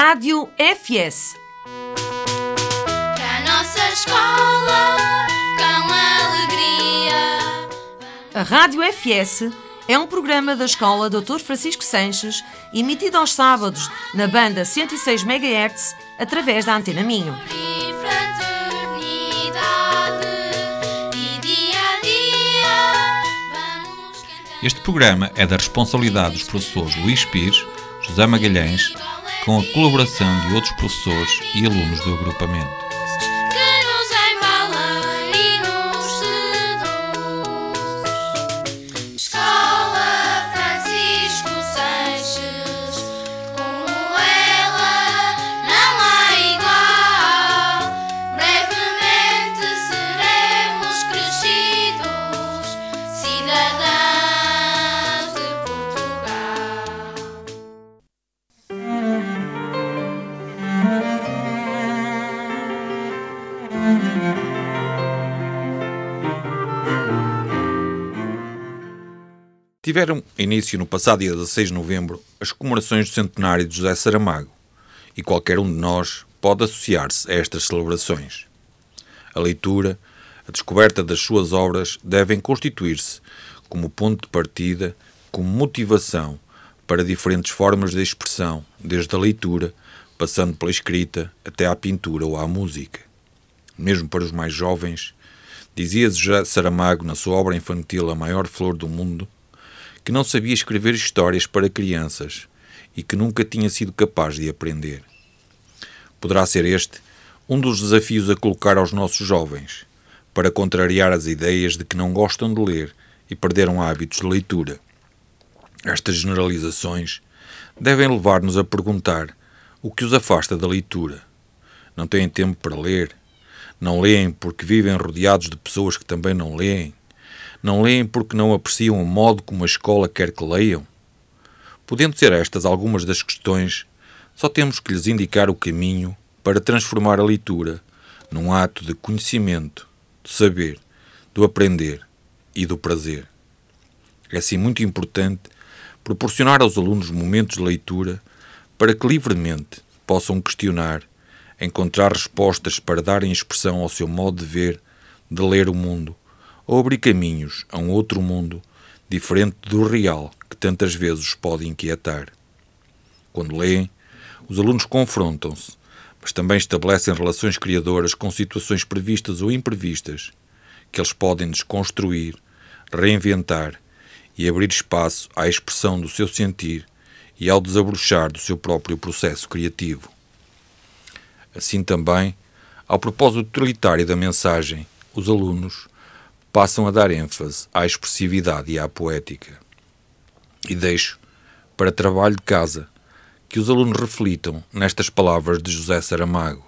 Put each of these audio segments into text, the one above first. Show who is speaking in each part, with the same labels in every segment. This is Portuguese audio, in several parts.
Speaker 1: Rádio FS.
Speaker 2: Para a nossa escola, com alegria.
Speaker 1: A Rádio FS é um programa da Escola Dr. Francisco Sanches, emitido aos sábados na banda 106 MHz, através da Antena Minho.
Speaker 3: Este programa é da responsabilidade dos professores Luís Pires, José Magalhães, com a colaboração de outros professores e alunos do agrupamento. Tiveram início no passado dia 16 de novembro as comemorações do centenário de José Saramago e qualquer um de nós pode associar-se a estas celebrações. A leitura, a descoberta das suas obras devem constituir-se como ponto de partida, como motivação para diferentes formas de expressão, desde a leitura, passando pela escrita até à pintura ou à música. Mesmo para os mais jovens, dizia José Saramago na sua obra infantil A Maior Flor do Mundo, que não sabia escrever histórias para crianças e que nunca tinha sido capaz de aprender. Poderá ser este um dos desafios a colocar aos nossos jovens, para contrariar as ideias de que não gostam de ler e perderam hábitos de leitura. Estas generalizações devem levar-nos a perguntar o que os afasta da leitura. Não têm tempo para ler? Não leem porque vivem rodeados de pessoas que também não leem? Não leem porque não apreciam o modo como a escola quer que leiam? Podendo ser estas algumas das questões, só temos que lhes indicar o caminho para transformar a leitura num ato de conhecimento, de saber, do aprender e do prazer. É assim muito importante proporcionar aos alunos momentos de leitura para que livremente possam questionar, encontrar respostas para darem expressão ao seu modo de ver, de ler o mundo, ou abrir caminhos a um outro mundo diferente do real que tantas vezes os pode inquietar. Quando leem, os alunos confrontam-se, mas também estabelecem relações criadoras com situações previstas ou imprevistas que eles podem desconstruir, reinventar e abrir espaço à expressão do seu sentir e ao desabrochar do seu próprio processo criativo. Assim também, ao propósito utilitário da mensagem, os alunos passam a dar ênfase à expressividade e à poética. E deixo, para trabalho de casa, que os alunos reflitam nestas palavras de José Saramago.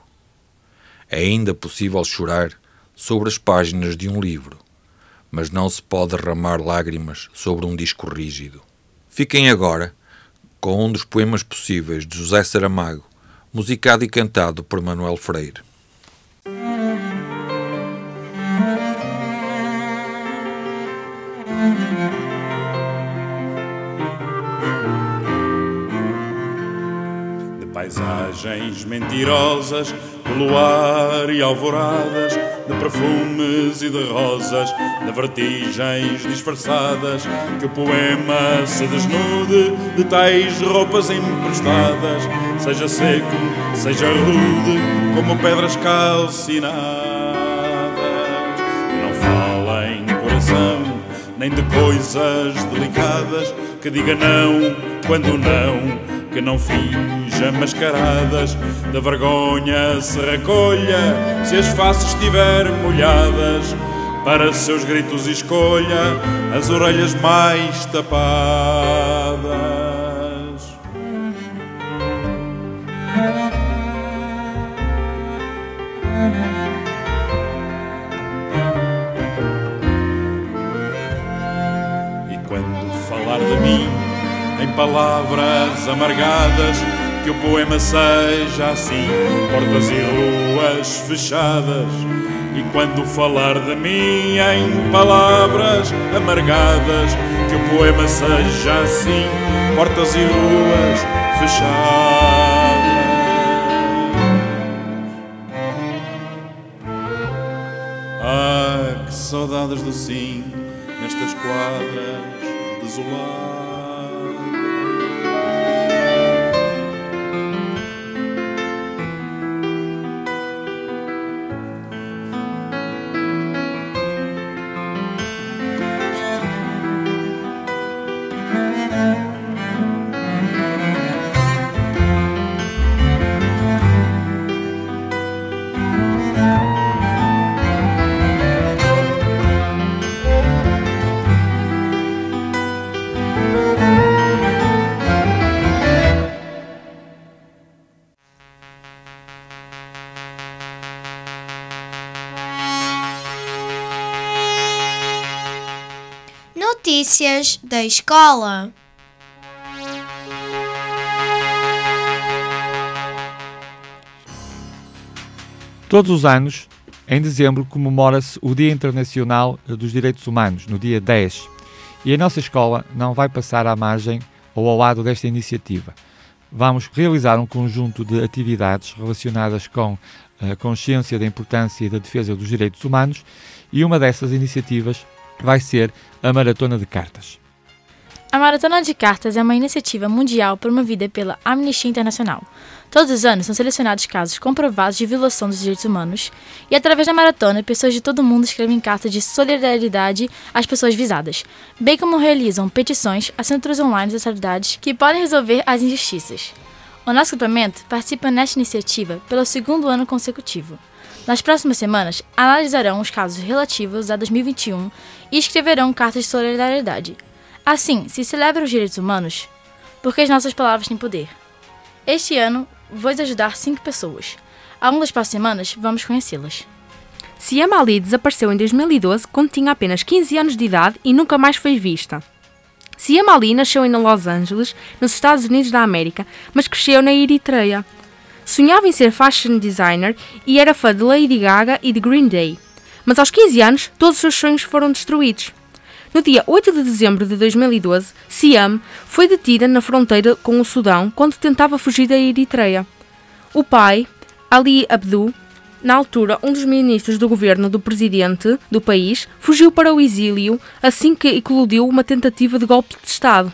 Speaker 3: É ainda possível chorar sobre as páginas de um livro, mas não se pode derramar lágrimas sobre um disco rígido. Fiquem agora com um dos poemas possíveis de José Saramago, musicado e cantado por Manuel Freire.
Speaker 4: Paisagens mentirosas, de luar e alvoradas, de perfumes e de rosas, de vertigens disfarçadas, que o poema se desnude de tais roupas emprestadas, seja seco, seja rude, como pedras calcinadas. Não fala em coração, nem de coisas delicadas, que diga não quando não, que não finja mascaradas, da vergonha se recolha, se as faces estiverem molhadas, para seus gritos escolha as orelhas mais tapadas. E quando falar de mim em palavras amargadas, que o poema seja assim, portas e ruas fechadas. E quando falar de mim em palavras amargadas, que o poema seja assim, portas e ruas fechadas.
Speaker 5: Ah, que saudades do sim nestas quadras desoladas.
Speaker 6: Da escola.
Speaker 7: Todos os anos, em dezembro, comemora-se o Dia Internacional dos Direitos Humanos, no dia 10. E a nossa escola não vai passar à margem ou ao lado desta iniciativa. Vamos realizar um conjunto de atividades relacionadas com a consciência da importância e da defesa dos direitos humanos e uma dessas iniciativas vai ser a Maratona de Cartas.
Speaker 8: A Maratona de Cartas é uma iniciativa mundial promovida pela Amnistia Internacional. Todos os anos são selecionados casos comprovados de violação dos direitos humanos e, através da maratona, pessoas de todo o mundo escrevem cartas de solidariedade às pessoas visadas, bem como realizam petições, assinaturas online das autoridades que podem resolver as injustiças. O nosso grupamento participa nesta iniciativa pelo segundo ano consecutivo. Nas próximas semanas, analisarão os casos relativos a 2021 e escreverão cartas de solidariedade. Assim, se celebra os direitos humanos, porque as nossas palavras têm poder. Este ano, vou ajudar cinco pessoas. Ao longo das próximas semanas, vamos conhecê-las.
Speaker 9: Siam Ali desapareceu em 2012 quando tinha apenas 15 anos de idade e nunca mais foi vista. Siam Ali nasceu em Los Angeles, nos Estados Unidos da América, mas cresceu na Eritreia. Sonhava em ser fashion designer e era fã de Lady Gaga e de Green Day. Mas aos 15 anos, todos os seus sonhos foram destruídos. No dia 8 de dezembro de 2012, Siam foi detida na fronteira com o Sudão quando tentava fugir da Eritreia. O pai, Ali Abdu, na altura um dos ministros do governo do presidente do país, fugiu para o exílio assim que eclodiu uma tentativa de golpe de Estado.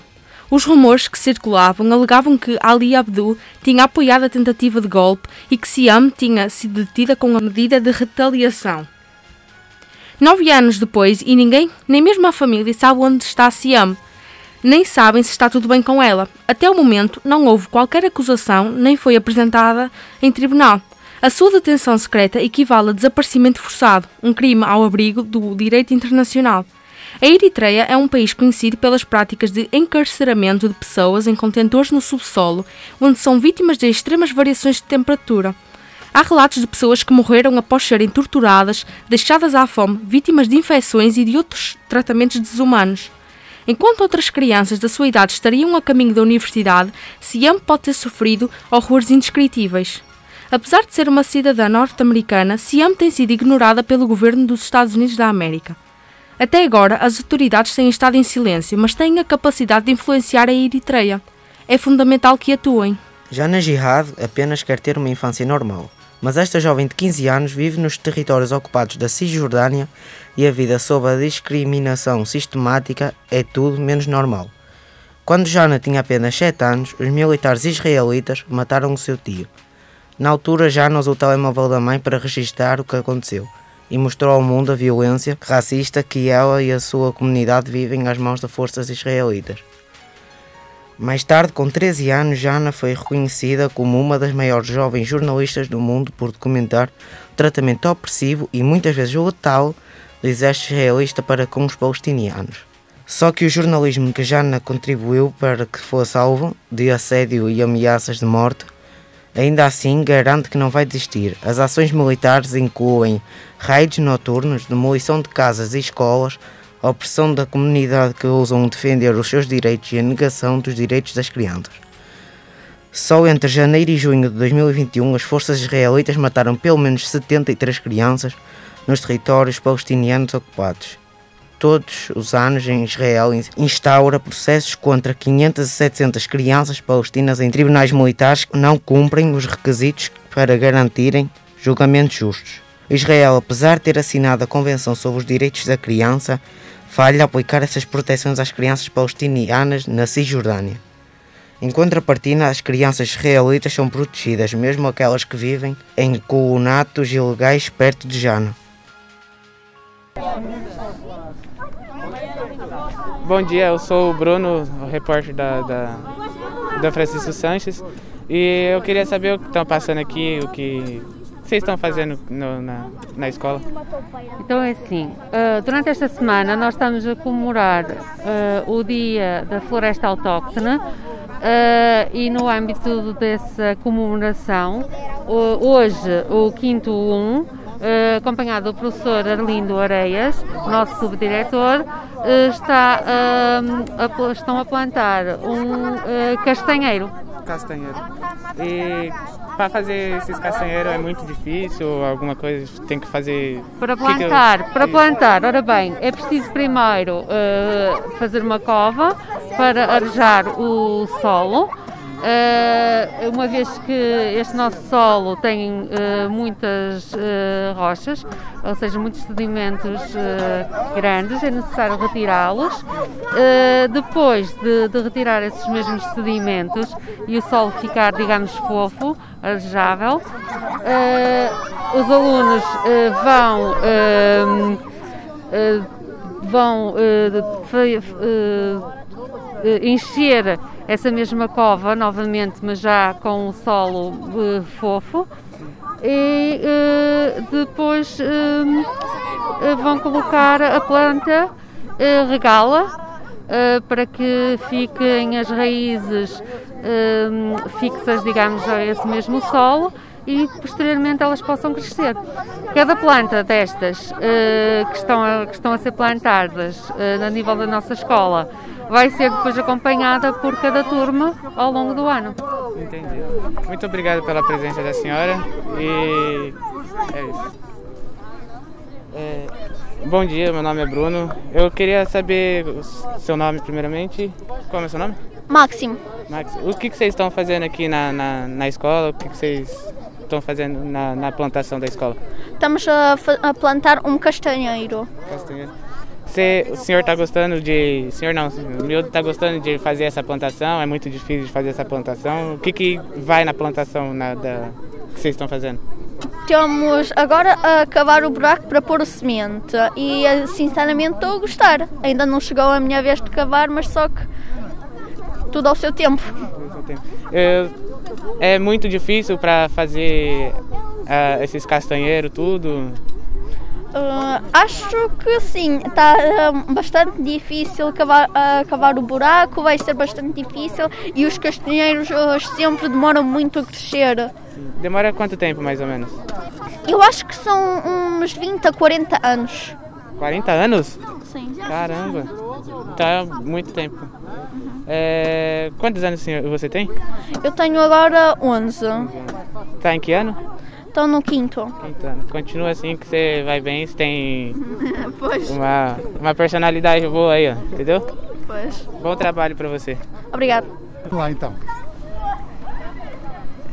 Speaker 9: Os rumores que circulavam alegavam que Ali Abdu tinha apoiado a tentativa de golpe e que Siam tinha sido detida com a medida de retaliação. Nove anos depois, e ninguém, nem mesmo a família, sabe onde está Siam. Nem sabem se está tudo bem com ela. Até o momento, não houve qualquer acusação, nem foi apresentada em tribunal. A sua detenção secreta equivale a desaparecimento forçado, um crime ao abrigo do direito internacional. A Eritreia é um país conhecido pelas práticas de encarceramento de pessoas em contentores no subsolo, onde são vítimas de extremas variações de temperatura. Há relatos de pessoas que morreram após serem torturadas, deixadas à fome, vítimas de infecções e de outros tratamentos desumanos. Enquanto outras crianças da sua idade estariam a caminho da universidade, Siam pode ter sofrido horrores indescritíveis. Apesar de ser uma cidadã norte-americana, Siam tem sido ignorada pelo governo dos Estados Unidos da América. Até agora, as autoridades têm estado em silêncio, mas têm a capacidade de influenciar a Eritreia. É fundamental que atuem.
Speaker 10: Jana Jihad apenas quer ter uma infância normal, mas esta jovem de 15 anos vive nos territórios ocupados da Cisjordânia e a vida sob a discriminação sistemática é tudo menos normal. Quando Jana tinha apenas 7 anos, os militares israelitas mataram o seu tio. Na altura, Jana usou o telemóvel da mãe para registrar o que aconteceu e mostrou ao mundo a violência racista que ela e a sua comunidade vivem às mãos das forças israelitas. Mais tarde, com 13 anos, Jana foi reconhecida como uma das maiores jovens jornalistas do mundo por documentar o tratamento opressivo e muitas vezes letal do exército israelita para com os palestinianos. Só que o jornalismo que Jana contribuiu para que fosse alvo de assédio e ameaças de morte ainda assim garante que não vai desistir. As ações militares incluem raids noturnos, demolição de casas e escolas, a opressão da comunidade que ousam defender os seus direitos e a negação dos direitos das crianças. Só entre janeiro e junho de 2021, as forças israelitas mataram pelo menos 73 crianças nos territórios palestinianos ocupados. Todos os anos, em Israel instaura processos contra 500 a 700 crianças palestinas em tribunais militares que não cumprem os requisitos para garantirem julgamentos justos. Israel, apesar de ter assinado a Convenção sobre os Direitos da Criança, falha aplicar essas proteções às crianças palestinianas na Cisjordânia. Em contrapartida, as crianças israelitas são protegidas, mesmo aquelas que vivem em colonatos ilegais perto de Jana.
Speaker 11: Bom dia, eu sou o Bruno, o repórter da, da, da Francisco Sanches, e eu queria saber o que estão passando aqui, o que vocês estão fazendo no, na, na escola.
Speaker 12: Então é assim, uh, durante esta semana nós estamos a comemorar uh, o Dia da Floresta Autóctone uh, e no âmbito dessa comemoração, hoje o quinto 1 Uh, acompanhado do professor Arlindo Areias, nosso subdiretor, uh, está, uh, a, estão a plantar um castanheiro.
Speaker 11: Castanheiro. E para fazer esses castanheiros é muito difícil, alguma coisa tem que fazer.
Speaker 12: Para plantar, que que eu... para plantar, ora bem, é preciso primeiro fazer uma cova para arejar o solo. Uh, uma vez que este nosso solo tem uh, muitas uh, rochas, ou seja, muitos sedimentos grandes, é necessário retirá-los. depois de, de, retirar esses mesmos sedimentos e o solo ficar, digamos, fofo, arejável, os alunos vão vão encher essa mesma cova novamente, mas já com o solo uh, fofo. E uh, depois uh, vão colocar a planta, regá-la para que fiquem as raízes fixas, digamos, a esse mesmo solo e posteriormente elas possam crescer. Cada planta destas que, estão a, que estão a ser plantadas a nível da nossa escola vai ser depois acompanhada por cada turma ao longo do ano.
Speaker 11: Entendi. Muito obrigado pela presença da senhora e é isso. É, bom dia, meu nome é Bruno. Eu queria saber o seu nome primeiramente. Qual é o seu nome?
Speaker 6: Máximo.
Speaker 11: Máximo. O que, que vocês estão fazendo aqui na, na, na escola? O que, que vocês estão fazendo na, na plantação da escola?
Speaker 6: Estamos a, a plantar um castanheiro.
Speaker 11: Castanheiro. Você, o senhor está gostando de. Senhor não, o miúdo está gostando de fazer essa plantação? É muito difícil de fazer essa plantação. O que, que vai na plantação na, da, que vocês estão fazendo?
Speaker 6: Temos agora a cavar o buraco para pôr o semente e sinceramente estou a gostar. Ainda não chegou a minha vez de cavar, mas só que tudo ao seu tempo.
Speaker 11: É, é muito difícil para fazer uh, esses castanheiros, tudo.
Speaker 6: Uh, acho que sim, está uh, bastante difícil cavar, uh, cavar o buraco, vai ser bastante difícil e os castanheiros sempre demoram muito a crescer.
Speaker 11: Demora quanto tempo mais ou menos?
Speaker 6: Eu acho que são uns 20 a 40 anos.
Speaker 11: 40 anos?
Speaker 6: Sim.
Speaker 11: Caramba, tá muito tempo. É, quantos anos você tem?
Speaker 6: Eu tenho agora 11.
Speaker 11: Tá em que ano?
Speaker 6: Estou no quinto.
Speaker 11: Quinto ano. Continua assim que você vai bem, você tem uma, uma personalidade boa aí, ó, entendeu?
Speaker 6: Pois.
Speaker 11: Bom trabalho para você.
Speaker 6: Obrigado.
Speaker 13: Vamos lá então.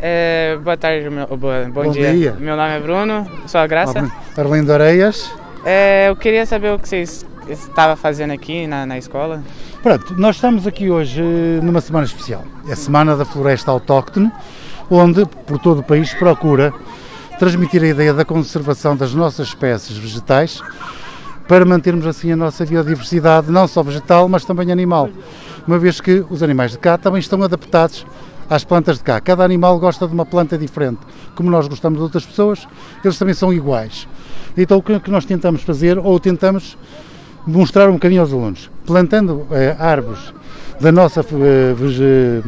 Speaker 11: É, boa tarde, meu, boa, bom,
Speaker 13: bom
Speaker 11: dia.
Speaker 13: dia.
Speaker 11: Meu nome é Bruno, sou a Graça.
Speaker 13: Arlindo Areias.
Speaker 11: É, eu queria saber o que vocês estavam fazendo aqui na, na escola.
Speaker 13: Pronto, nós estamos aqui hoje numa semana especial. É a Semana da Floresta Autóctone, onde por todo o país procura transmitir a ideia da conservação das nossas espécies vegetais para mantermos assim a nossa biodiversidade, não só vegetal, mas também animal, uma vez que os animais de cá também estão adaptados às plantas de cá. Cada animal gosta de uma planta diferente, como nós gostamos de outras pessoas, eles também são iguais. Então o que nós tentamos fazer, ou tentamos mostrar um bocadinho aos alunos, plantando eh, árvores da nossa eh,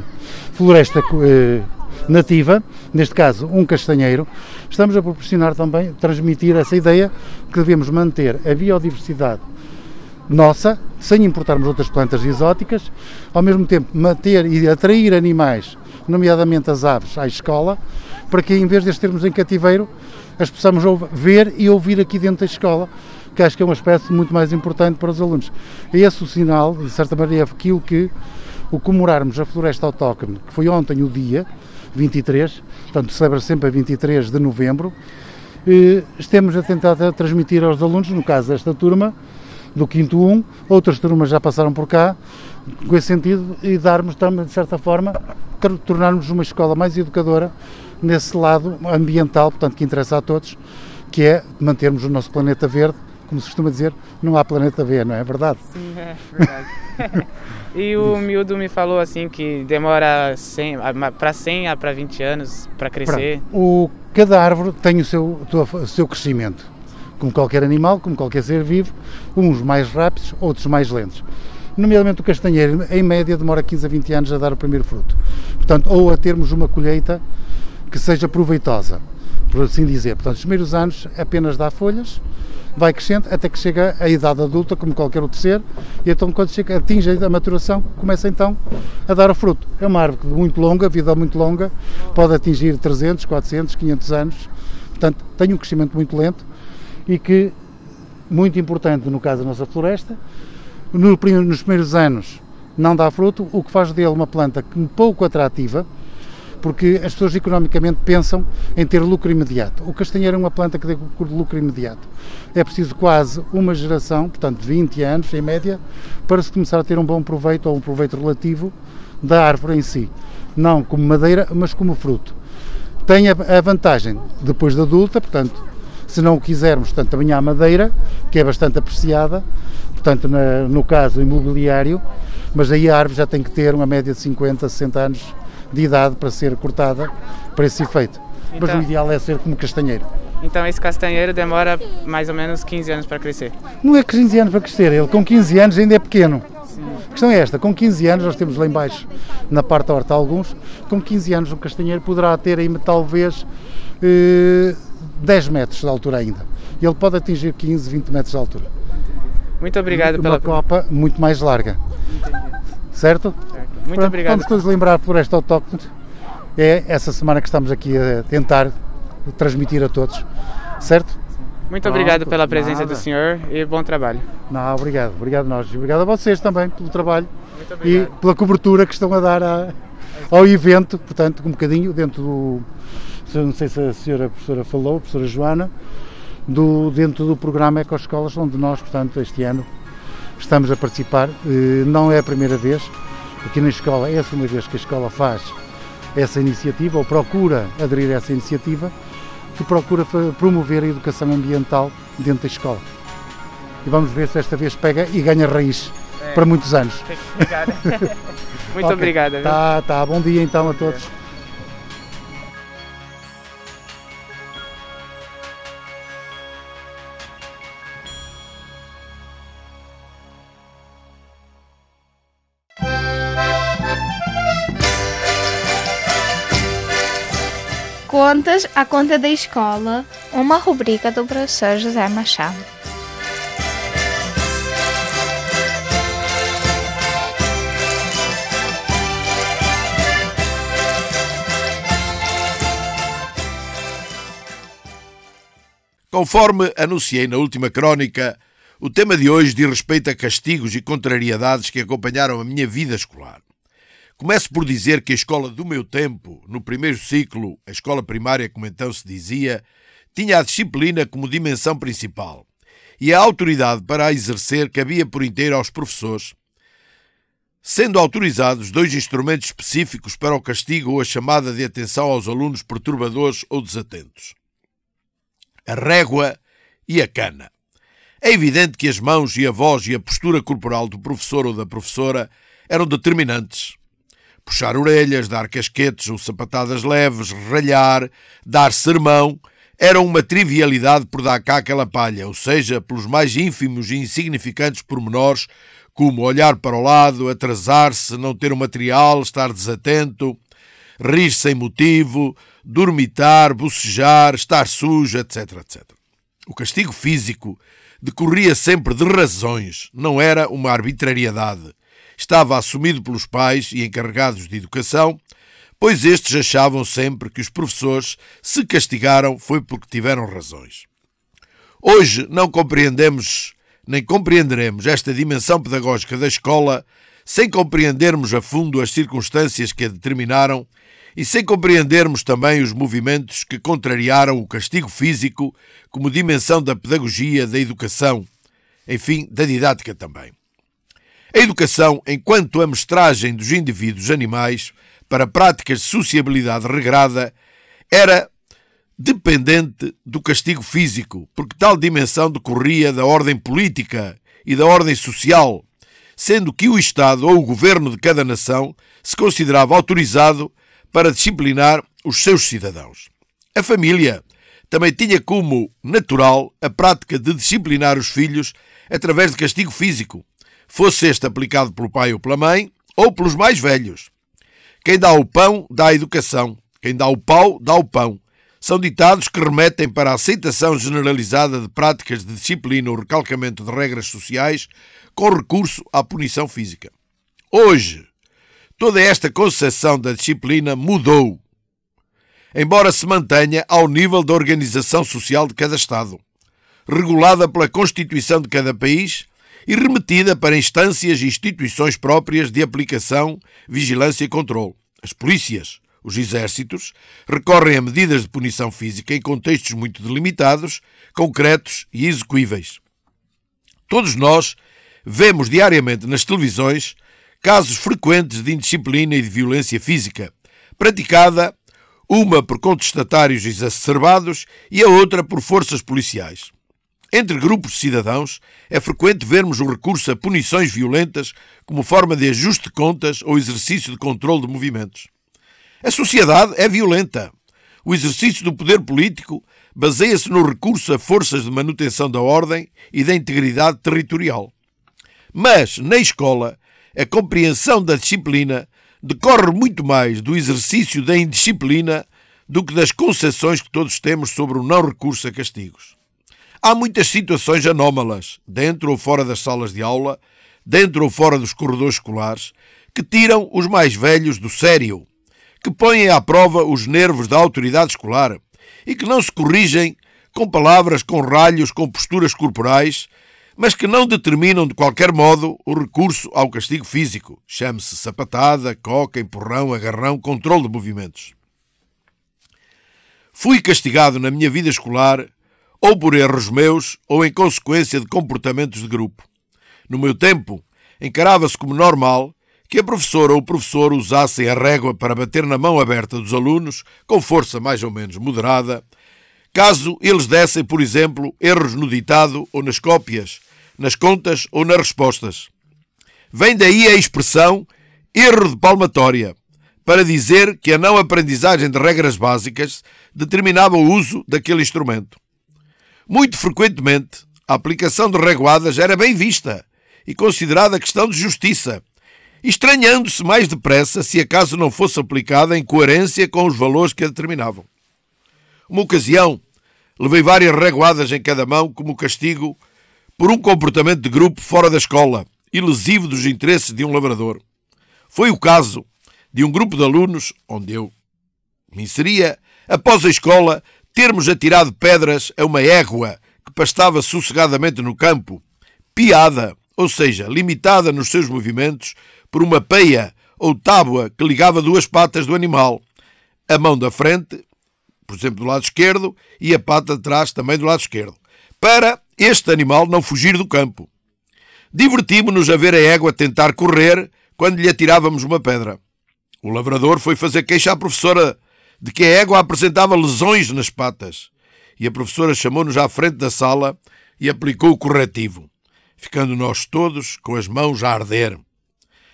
Speaker 13: floresta eh, nativa, neste caso um castanheiro, estamos a proporcionar também, transmitir essa ideia que devemos manter a biodiversidade nossa, sem importarmos outras plantas exóticas, ao mesmo tempo manter e atrair animais, nomeadamente as aves, à escola, para que em vez de as termos em cativeiro, as possamos ver e ouvir aqui dentro da escola, que acho que é uma espécie muito mais importante para os alunos. É esse o sinal, de certa maneira, é aquilo que o comemorarmos a Floresta Autóctone, que foi ontem o dia, 23, portanto celebra sempre a 23 de novembro, eh, estamos a tentar transmitir aos alunos, no caso desta turma, do quinto 1, outras turmas já passaram por cá, com esse sentido, e darmos também, de certa forma, tornarmos uma escola mais educadora nesse lado ambiental, portanto, que interessa a todos, que é mantermos o nosso planeta verde, como se costuma dizer, não há planeta B, não é verdade?
Speaker 11: Sim, é verdade. e o miúdo me falou assim que demora 100, para 100 a para 20 anos para crescer.
Speaker 13: O, cada árvore tem o seu, o seu crescimento, como qualquer animal, como qualquer ser vivo, uns mais rápidos, outros mais lentos. Nomeadamente o castanheiro, em média, demora 15 a 20 anos a dar o primeiro fruto. Portanto, ou a termos uma colheita que seja proveitosa, por assim dizer. Portanto, os primeiros anos apenas dá folhas, vai crescendo até que chega à idade adulta, como qualquer outro ser, e então quando chega, atinge a maturação, começa então a dar o fruto. É uma árvore muito longa, vida muito longa, pode atingir 300, 400, 500 anos, portanto tem um crescimento muito lento e que, muito importante no caso da nossa floresta, no, nos primeiros anos não dá fruto, o que faz dele uma planta pouco atrativa, porque as pessoas economicamente pensam em ter lucro imediato. O castanheiro é uma planta que dê lucro imediato. É preciso quase uma geração, portanto 20 anos em média, para se começar a ter um bom proveito ou um proveito relativo da árvore em si. Não como madeira, mas como fruto. Tem a vantagem, depois de adulta, portanto, se não o quisermos, portanto, também há madeira, que é bastante apreciada, portanto, na, no caso imobiliário, mas aí a árvore já tem que ter uma média de 50, 60 anos de idade para ser cortada para esse efeito. Então, Mas o ideal é ser como castanheiro.
Speaker 11: Então esse castanheiro demora mais ou menos 15 anos para crescer?
Speaker 13: Não é 15 anos para crescer, ele com 15 anos ainda é pequeno. Sim. A questão é esta, com 15 anos, nós temos lá embaixo, na parte da horta alguns, com 15 anos um castanheiro poderá ter aí talvez eh, 10 metros de altura ainda. Ele pode atingir 15, 20 metros de altura.
Speaker 11: Muito obrigado
Speaker 13: Uma
Speaker 11: pela...
Speaker 13: Uma copa muito mais larga.
Speaker 11: Entendi.
Speaker 13: Certo?
Speaker 11: Muito Pronto, obrigado.
Speaker 13: Vamos todos lembrar por esta autóctone. É essa semana que estamos aqui a tentar transmitir a todos. Certo?
Speaker 11: Muito Pronto, obrigado pela presença nada. do senhor e bom trabalho.
Speaker 13: Não, obrigado. Obrigado a nós. Obrigado a vocês também pelo trabalho e pela cobertura que estão a dar a, ao evento. Portanto, um bocadinho dentro do. Não sei se a senhora professora falou, a professora Joana, do, dentro do programa Ecoescolas, onde nós, portanto, este ano estamos a participar. Eh, não é a primeira vez, aqui na escola é a segunda vez que a escola faz essa iniciativa, ou procura aderir a essa iniciativa, que procura promover a educação ambiental dentro da escola. E vamos ver se esta vez pega e ganha raiz é. para muitos anos.
Speaker 11: Muito okay. obrigado.
Speaker 13: Tá, tá. Bom dia então a todos.
Speaker 14: Contas à conta da escola, uma rubrica do professor José Machado.
Speaker 15: Conforme anunciei na última crónica, o tema de hoje diz respeito a castigos e contrariedades que acompanharam a minha vida escolar. Começo por dizer que a escola do meu tempo, no primeiro ciclo, a escola primária, como então se dizia, tinha a disciplina como dimensão principal e a autoridade para a exercer cabia por inteiro aos professores, sendo autorizados dois instrumentos específicos para o castigo ou a chamada de atenção aos alunos perturbadores ou desatentos: a régua e a cana. É evidente que as mãos e a voz e a postura corporal do professor ou da professora eram determinantes puxar orelhas, dar casquetes ou sapatadas leves, ralhar, dar sermão, era uma trivialidade por dar cá aquela palha, ou seja, pelos mais ínfimos e insignificantes pormenores, como olhar para o lado, atrasar-se, não ter o material, estar desatento, rir sem motivo, dormitar, bocejar, estar sujo, etc, etc. O castigo físico decorria sempre de razões, não era uma arbitrariedade estava assumido pelos pais e encarregados de educação, pois estes achavam sempre que os professores se castigaram foi porque tiveram razões. Hoje não compreendemos nem compreenderemos esta dimensão pedagógica da escola sem compreendermos a fundo as circunstâncias que a determinaram e sem compreendermos também os movimentos que contrariaram o castigo físico como dimensão da pedagogia, da educação, enfim, da didática também. A educação, enquanto amestragem dos indivíduos animais para práticas de sociabilidade regrada, era dependente do castigo físico, porque tal dimensão decorria da ordem política e da ordem social, sendo que o Estado ou o governo de cada nação se considerava autorizado para disciplinar os seus cidadãos. A família também tinha como natural a prática de disciplinar os filhos através de castigo físico, fosse este aplicado pelo pai ou pela mãe, ou pelos mais velhos. Quem dá o pão, dá a educação. Quem dá o pau, dá o pão. São ditados que remetem para a aceitação generalizada de práticas de disciplina ou recalcamento de regras sociais com recurso à punição física. Hoje, toda esta concepção da disciplina mudou, embora se mantenha ao nível da organização social de cada Estado, regulada pela Constituição de cada país e remetida para instâncias e instituições próprias de aplicação, vigilância e controle. As polícias, os exércitos, recorrem a medidas de punição física em contextos muito delimitados, concretos e execuíveis. Todos nós vemos diariamente nas televisões casos frequentes de indisciplina e de violência física, praticada uma por contestatários exacerbados e a outra por forças policiais. Entre grupos de cidadãos, é frequente vermos o recurso a punições violentas como forma de ajuste de contas ou exercício de controle de movimentos. A sociedade é violenta. O exercício do poder político baseia-se no recurso a forças de manutenção da ordem e da integridade territorial. Mas, na escola, a compreensão da disciplina decorre muito mais do exercício da indisciplina do que das concessões que todos temos sobre o não recurso a castigos. Há muitas situações anómalas, dentro ou fora das salas de aula, dentro ou fora dos corredores escolares, que tiram os mais velhos do sério, que põem à prova os nervos da autoridade escolar e que não se corrigem com palavras, com ralhos, com posturas corporais, mas que não determinam de qualquer modo o recurso ao castigo físico. Chame-se sapatada, coca, empurrão, agarrão, controle de movimentos. Fui castigado na minha vida escolar ou por erros meus ou em consequência de comportamentos de grupo. No meu tempo, encarava-se como normal que a professora ou o professor usassem a régua para bater na mão aberta dos alunos, com força mais ou menos moderada, caso eles dessem, por exemplo, erros no ditado ou nas cópias, nas contas ou nas respostas. Vem daí a expressão erro de palmatória, para dizer que a não aprendizagem de regras básicas determinava o uso daquele instrumento. Muito frequentemente, a aplicação de reguadas era bem vista e considerada questão de justiça, estranhando-se mais depressa se acaso não fosse aplicada em coerência com os valores que a determinavam. Uma ocasião, levei várias reguadas em cada mão como castigo por um comportamento de grupo fora da escola lesivo dos interesses de um lavrador. Foi o caso de um grupo de alunos, onde eu me inseria, após a escola, termos atirado pedras a uma égua que pastava sossegadamente no campo, piada, ou seja, limitada nos seus movimentos por uma peia ou tábua que ligava duas patas do animal, a mão da frente, por exemplo, do lado esquerdo, e a pata de trás também do lado esquerdo, para este animal não fugir do campo. Divertimos-nos a ver a égua tentar correr quando lhe atirávamos uma pedra. O lavrador foi fazer queixa à professora de que a égua apresentava lesões nas patas. E a professora chamou-nos à frente da sala e aplicou o corretivo, ficando nós todos com as mãos a arder.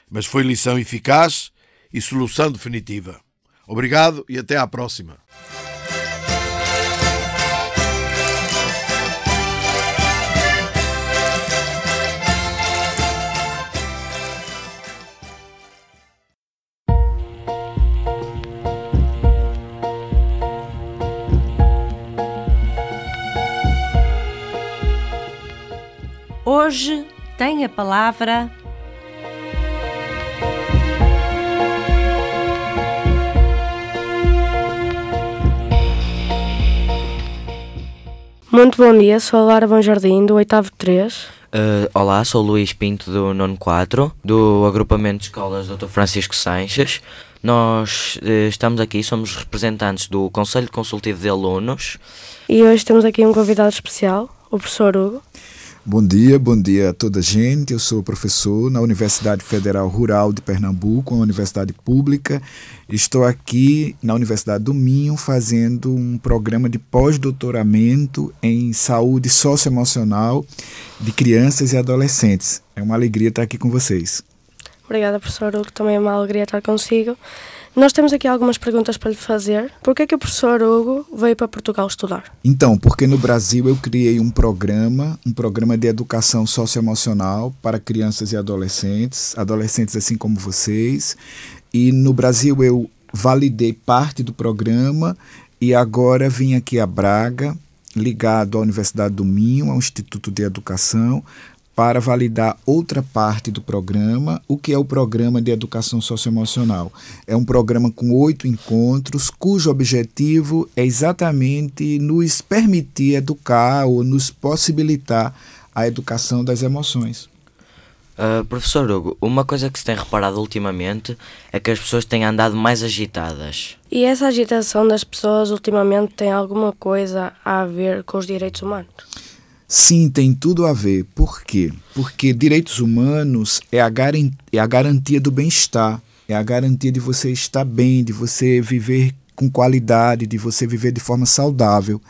Speaker 15: Mas foi lição eficaz e solução definitiva. Obrigado e até à próxima.
Speaker 1: Hoje tem a palavra
Speaker 16: Muito bom dia, sou a Lara Bom Jardim, do oitavo 3. Uh, olá, sou Luís Pinto do Nono 4, do agrupamento de escolas Dr. Francisco Sanches. Nós uh, estamos aqui, somos representantes do Conselho Consultivo de Alunos.
Speaker 17: E hoje temos aqui um convidado especial, o professor Hugo.
Speaker 18: Bom dia, bom dia a toda a gente. Eu sou professor na Universidade Federal Rural de Pernambuco, uma universidade pública. Estou aqui na Universidade do Minho fazendo um programa de pós-doutoramento em saúde socioemocional de crianças e adolescentes. É uma alegria estar aqui com vocês.
Speaker 17: Obrigada, professor Hugo. Também é uma alegria estar consigo. Nós temos aqui algumas perguntas para lhe fazer. Por que, é que o professor Hugo veio para Portugal estudar?
Speaker 18: Então, porque no Brasil eu criei um programa, um programa de educação socioemocional para crianças e adolescentes, adolescentes assim como vocês. E no Brasil eu validei parte do programa e agora vim aqui a Braga, ligado à Universidade do Minho, ao Instituto de Educação, para validar outra parte do programa. O que é o programa de educação socioemocional? É um programa com oito encontros, cujo objetivo é exatamente nos permitir educar ou nos possibilitar a educação das emoções.
Speaker 16: Uh, professor Hugo, uma coisa que se tem reparado ultimamente é que as pessoas têm andado mais agitadas.
Speaker 17: E essa agitação das pessoas ultimamente tem alguma coisa a ver com os direitos humanos?
Speaker 18: Sim, tem tudo a ver. Por quê? Porque direitos humanos é a, é a garantia do bem-estar, é a garantia de você estar bem, de você viver com qualidade, de você viver de forma saudável.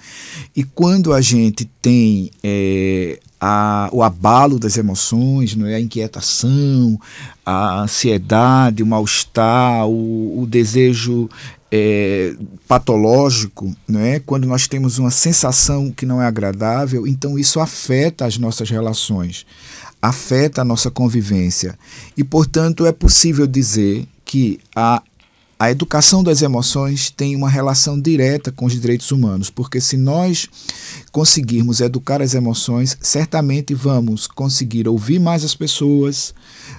Speaker 18: E quando a gente tem é, a, o abalo das emoções, não é? a inquietação, a ansiedade, o mal-estar, o, o desejo é, patológico, é? quando nós temos uma sensação que não é agradável, então isso afeta as nossas relações, afeta a nossa convivência. E, portanto, é possível dizer que a, a educação das emoções tem uma relação direta com os direitos humanos, porque se nós conseguirmos educar as emoções, certamente vamos conseguir ouvir mais as pessoas,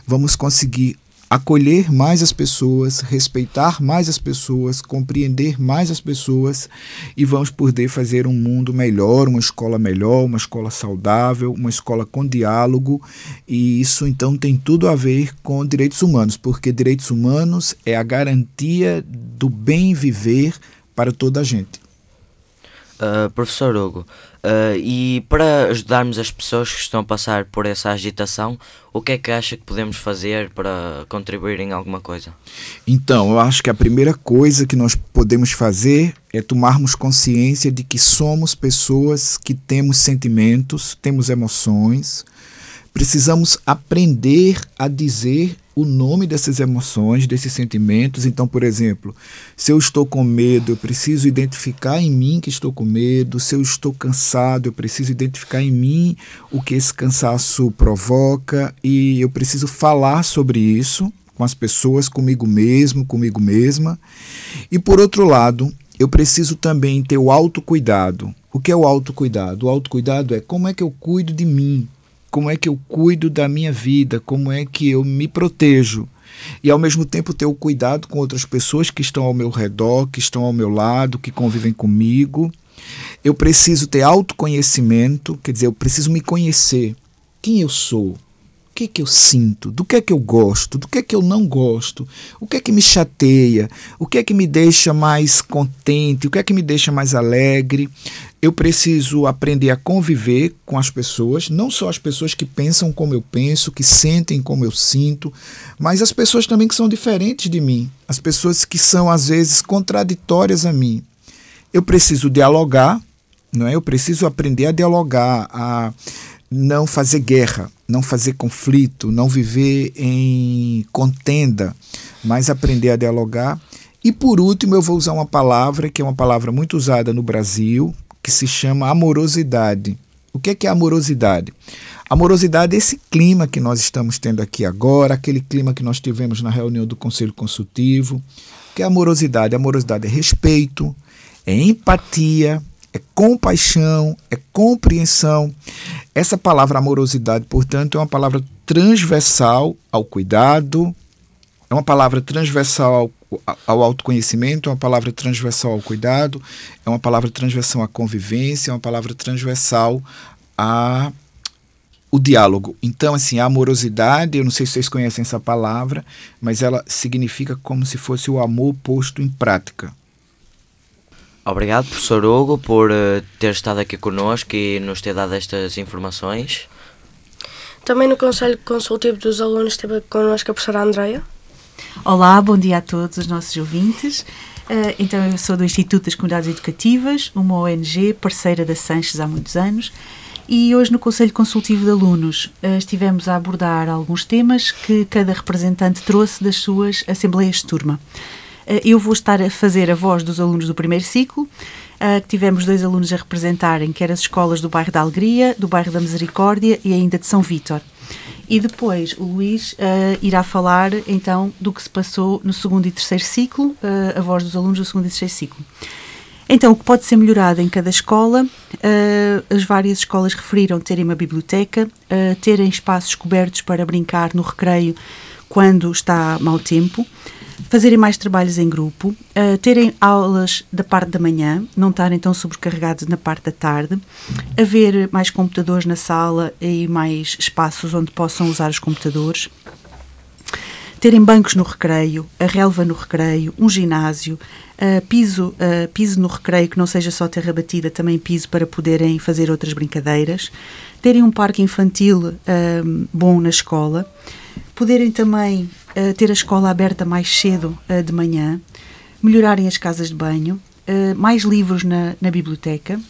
Speaker 18: vamos conseguir acolher mais as pessoas, respeitar mais as pessoas, compreender mais as pessoas e vamos poder fazer um mundo melhor, uma escola melhor, uma escola saudável, uma escola com diálogo e isso então tem tudo a ver com direitos humanos, porque direitos humanos é a garantia do bem viver para toda a gente.
Speaker 16: Uh, professor Hugo, uh, e para ajudarmos as pessoas que estão a passar por essa agitação, o que é que acha que podemos fazer para contribuir em alguma coisa?
Speaker 18: Então, eu acho que a primeira coisa que nós podemos fazer é tomarmos consciência de que somos pessoas que temos sentimentos, temos emoções, precisamos aprender a dizer o nome dessas emoções, desses sentimentos. Então, por exemplo, se eu estou com medo, eu preciso identificar em mim que estou com medo. Se eu estou cansado, eu preciso identificar em mim o que esse cansaço provoca e eu preciso falar sobre isso com as pessoas, comigo mesmo, comigo mesma. E por outro lado, eu preciso também ter o autocuidado. O que é o autocuidado? O autocuidado é como é que eu cuido de mim, como é que eu cuido da minha vida, como é que eu me protejo. E ao mesmo tempo ter o cuidado com outras pessoas que estão ao meu redor, que estão ao meu lado, que convivem comigo. Eu preciso ter autoconhecimento, quer dizer, eu preciso me conhecer. Quem eu sou? Que é que eu sinto? Do que é que eu gosto? Do que é que eu não gosto? O que é que me chateia? O que é que me deixa mais contente? O que é que me deixa mais alegre? Eu preciso aprender a conviver com as pessoas, não só as pessoas que pensam como eu penso, que sentem como eu sinto, mas as pessoas também que são diferentes de mim, as pessoas que são às vezes contraditórias a mim. Eu preciso dialogar, não é? Eu preciso aprender a dialogar, a não fazer guerra, não fazer conflito, não viver em contenda, mas aprender a dialogar. E por último, eu vou usar uma palavra que é uma palavra muito usada no Brasil, que se chama amorosidade. O que é, que é amorosidade? Amorosidade é esse clima que nós estamos tendo aqui agora, aquele clima que nós tivemos na reunião do Conselho Consultivo. O que é amorosidade? Amorosidade é respeito, é empatia, é compaixão, é compreensão. Essa palavra amorosidade, portanto, é uma palavra transversal ao cuidado, é uma palavra transversal ao, ao autoconhecimento, é uma palavra transversal ao cuidado, é uma palavra transversal à convivência, é uma palavra transversal a o diálogo. Então, assim, a amorosidade, eu não sei se vocês conhecem essa palavra, mas ela significa como se fosse o amor posto em prática.
Speaker 16: Obrigado, professor Hugo, por uh, ter estado aqui connosco e nos ter dado estas informações.
Speaker 17: Também no Conselho Consultivo dos Alunos esteve connosco a professora Andreia.
Speaker 19: Olá, bom dia a todos os nossos ouvintes. Uh, então, eu sou do Instituto das Comunidades Educativas, uma ONG parceira da Sanches há muitos anos, e hoje no Conselho Consultivo de Alunos uh, estivemos a abordar alguns temas que cada representante trouxe das suas assembleias de turma. Uh, eu vou estar a fazer a voz dos alunos do primeiro ciclo, que tivemos dois alunos a representarem, que eram as escolas do bairro da Alegria, do bairro da Misericórdia e ainda de São Vítor. E depois o Luís uh, irá falar então do que se passou no segundo e terceiro ciclo, uh, a voz dos alunos do segundo e terceiro ciclo. Então, o que pode ser melhorado em cada escola, uh, as várias escolas referiram terem uma biblioteca, terem espaços cobertos para brincar no recreio quando está mau tempo, fazerem mais trabalhos em grupo, uh, terem aulas da parte da manhã, não estarem tão sobrecarregados na parte da tarde, haver mais computadores na sala e mais espaços onde possam usar os computadores, terem bancos no recreio, a relva no recreio, um ginásio, uh, piso, uh, piso no recreio que não seja só terra batida, também piso para poderem fazer outras brincadeiras, terem um parque infantil bom na escola, poderem também uh, ter a escola aberta mais cedo uh, de manhã, melhorarem as casas de banho, uh, mais livros na, na biblioteca,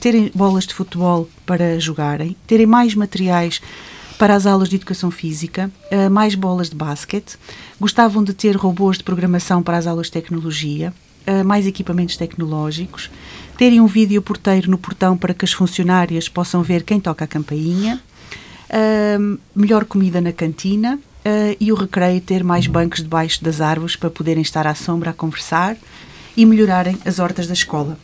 Speaker 19: terem bolas de futebol para jogarem, terem mais materiais para as aulas de educação física, mais bolas de basquete, gostavam de ter robôs de programação para as aulas de tecnologia, mais equipamentos tecnológicos, terem um vídeo porteiro no portão para que as funcionárias possam ver quem toca a campainha, melhor comida na cantina, uh, e o recreio ter mais bancos debaixo das árvores para poderem estar à sombra a conversar e melhorarem as hortas da escola.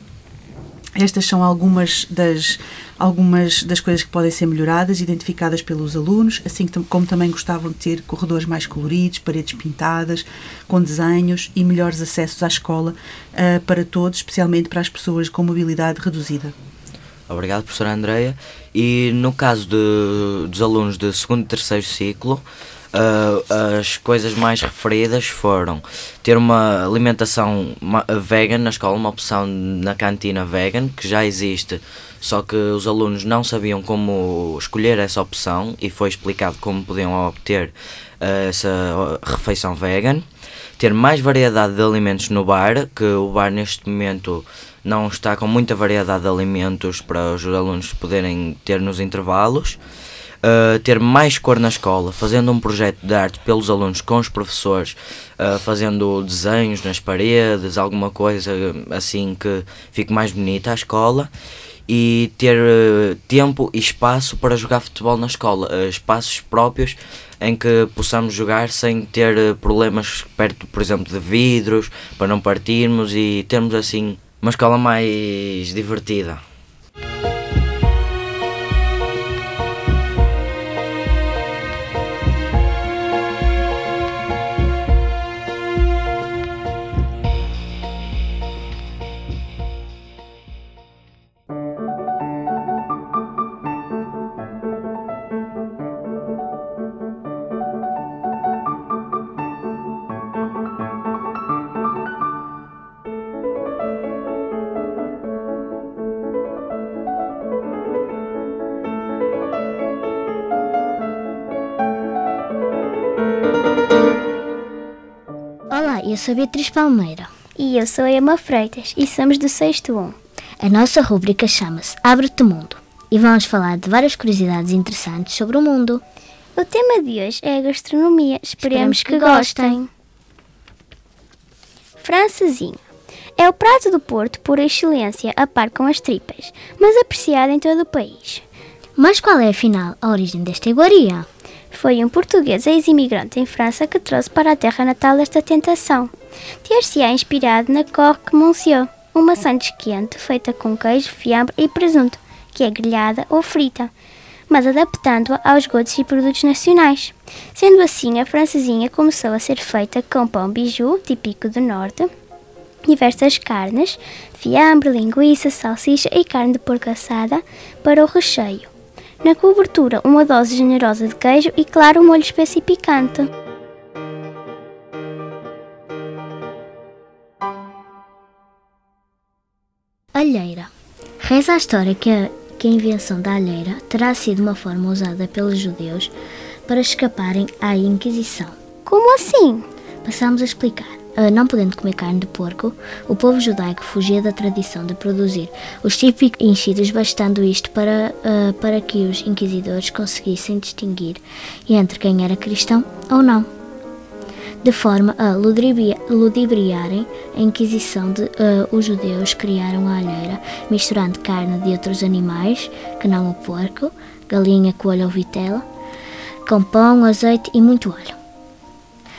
Speaker 19: Estas são algumas das, algumas das coisas que podem ser melhoradas, identificadas pelos alunos, assim como também gostavam de ter corredores mais coloridos, paredes pintadas, com desenhos e melhores acessos à escola uh, para todos, especialmente para as pessoas com mobilidade reduzida.
Speaker 16: Obrigado, professora Andreia. E no caso de, dos alunos de segundo e terceiro ciclo, Uh, as coisas mais referidas foram ter uma alimentação vegan na escola, uma opção na cantina vegan, que já existe, só que os alunos não sabiam como escolher essa opção e foi explicado como podiam obter uh, essa refeição vegan. Ter mais variedade de alimentos no bar, que o bar neste momento não está com muita variedade de alimentos para os alunos poderem ter nos intervalos uh, ter mais cor na escola, fazendo um projeto de arte pelos alunos com os professores, uh, fazendo desenhos nas paredes, alguma coisa assim que fique mais bonita a escola e ter uh, tempo e espaço para jogar futebol na escola, uh, espaços próprios em que possamos jogar sem ter uh, problemas perto, por exemplo, de vidros, para não partirmos e termos assim uma escola mais divertida.
Speaker 20: Eu sou Beatriz Palmeira.
Speaker 21: E eu sou Emma Freitas e somos do sexto 1.
Speaker 20: A nossa rúbrica chama-se Abre-te Mundo e vamos falar de várias curiosidades interessantes sobre o mundo.
Speaker 21: O tema de hoje é a gastronomia. Esperemos, Esperemos que, que gostem. Francesinha. É o prato do Porto por excelência, a par com as tripas, mas apreciado em todo o país.
Speaker 20: Mas qual é, afinal, a origem desta iguaria?
Speaker 21: Foi um português ex-imigrante em França que trouxe para a terra natal esta tentação. Ter-se-á inspirado na corque monsieur, uma sandes quente feita com queijo, fiambre e presunto, que é grelhada ou frita, mas adaptando-a aos gostos e produtos nacionais. Sendo assim, a francesinha começou a ser feita com pão bijou, típico do norte, diversas carnes, fiambre, linguiça, salsicha e carne de porco assada para o recheio
Speaker 20: Na cobertura, uma dose generosa de queijo e, claro, um molho espesso e picante. Alheira. Reza a história que a, que a invenção da alheira terá sido uma forma usada pelos judeus para escaparem à Inquisição. Como assim? Passamos a explicar. Uh, não podendo comer carne de porco, o povo judaico fugia da tradição de produzir os típicos enchidos, bastando isto para, uh, para que os inquisidores conseguissem distinguir entre quem era cristão ou não de forma a ludibriarem a Inquisição de uh, os judeus criaram a alheira, misturando carne de outros animais, que não o porco, galinha, coelho ou vitela, com pão, azeite e muito óleo.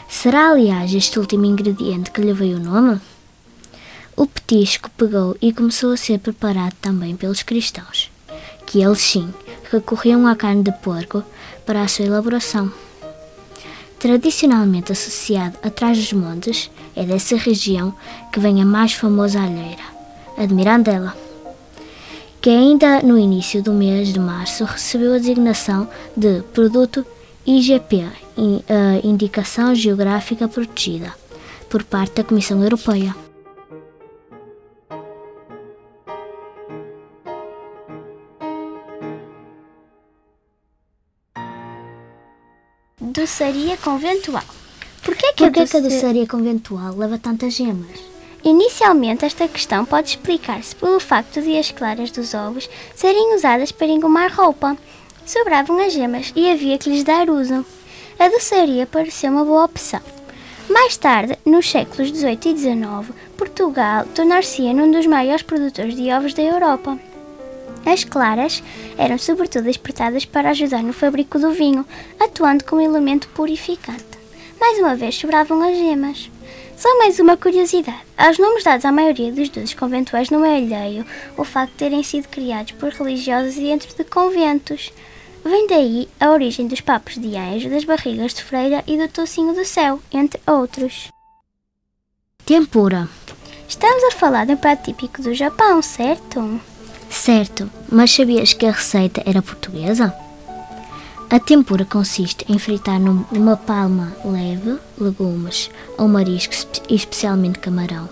Speaker 20: Será, aliás, este último ingrediente que lhe veio o nome? O petisco pegou e começou a ser preparado também pelos cristãos, que eles sim recorriam à carne de porco para a sua elaboração. Tradicionalmente associado a Trás-os-Montes, é dessa região que vem a mais famosa alheira, a de Mirandela, que ainda no início do mês de março recebeu a designação de Produto IGP, Indicação Geográfica Protegida, por parte da Comissão Europeia. Doçaria conventual. Por que, que, Por a, doce... a doçaria conventual leva tantas gemas? Inicialmente, esta questão pode explicar-se pelo facto de as claras dos ovos serem usadas para engomar roupa. Sobravam as gemas e havia que lhes dar uso. A doçaria pareceu uma boa opção. Mais tarde, nos séculos XVIII e XIX, Portugal tornar-se-ia num dos maiores produtores de ovos da Europa. As claras eram sobretudo exportadas para ajudar no fabrico do vinho, atuando como elemento purificante. Mais uma vez sobravam as gemas. Só mais uma curiosidade. Aos nomes dados à maioria dos doces conventuais não é alheio o facto de terem sido criados por religiosos dentro de conventos. Vem daí a origem dos papos de anjo, das barrigas de freira e do tocinho do céu, entre outros. Tempura. Estamos a falar de um prato típico do Japão, certo? Certo, mas sabias que a receita era portuguesa? A tempura consiste em fritar numa palma leve legumes ou mariscos, especialmente camarão.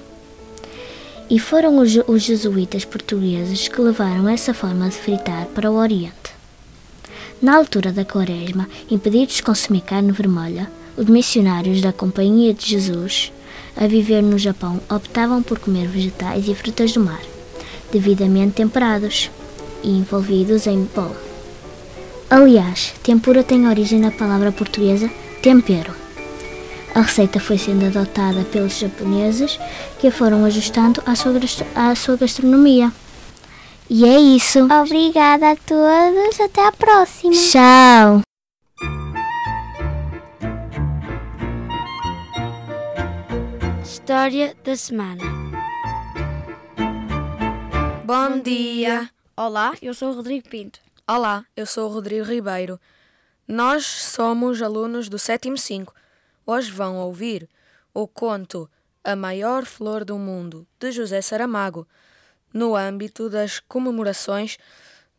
Speaker 20: E foram os, os jesuítas portugueses que levaram essa forma de fritar para o Oriente. Na altura da Quaresma, impedidos de consumir carne vermelha, os missionários da Companhia de Jesus, a viver no Japão, optavam por comer vegetais e frutas do mar devidamente temperados e envolvidos em pó. Aliás, tempura tem origem na palavra portuguesa tempero. A receita foi sendo adotada pelos japoneses que a foram ajustando à sua, à sua gastronomia. E é isso. Obrigada a todos. Até a próxima. Tchau.
Speaker 22: História da semana.
Speaker 23: Bom dia!
Speaker 24: Olá, eu sou o Rodrigo Pinto.
Speaker 23: Olá, eu sou o Rodrigo Ribeiro. Nós somos alunos do sétimo 5. Hoje vão ouvir o conto A Maior Flor do Mundo, de José Saramago, no âmbito das comemorações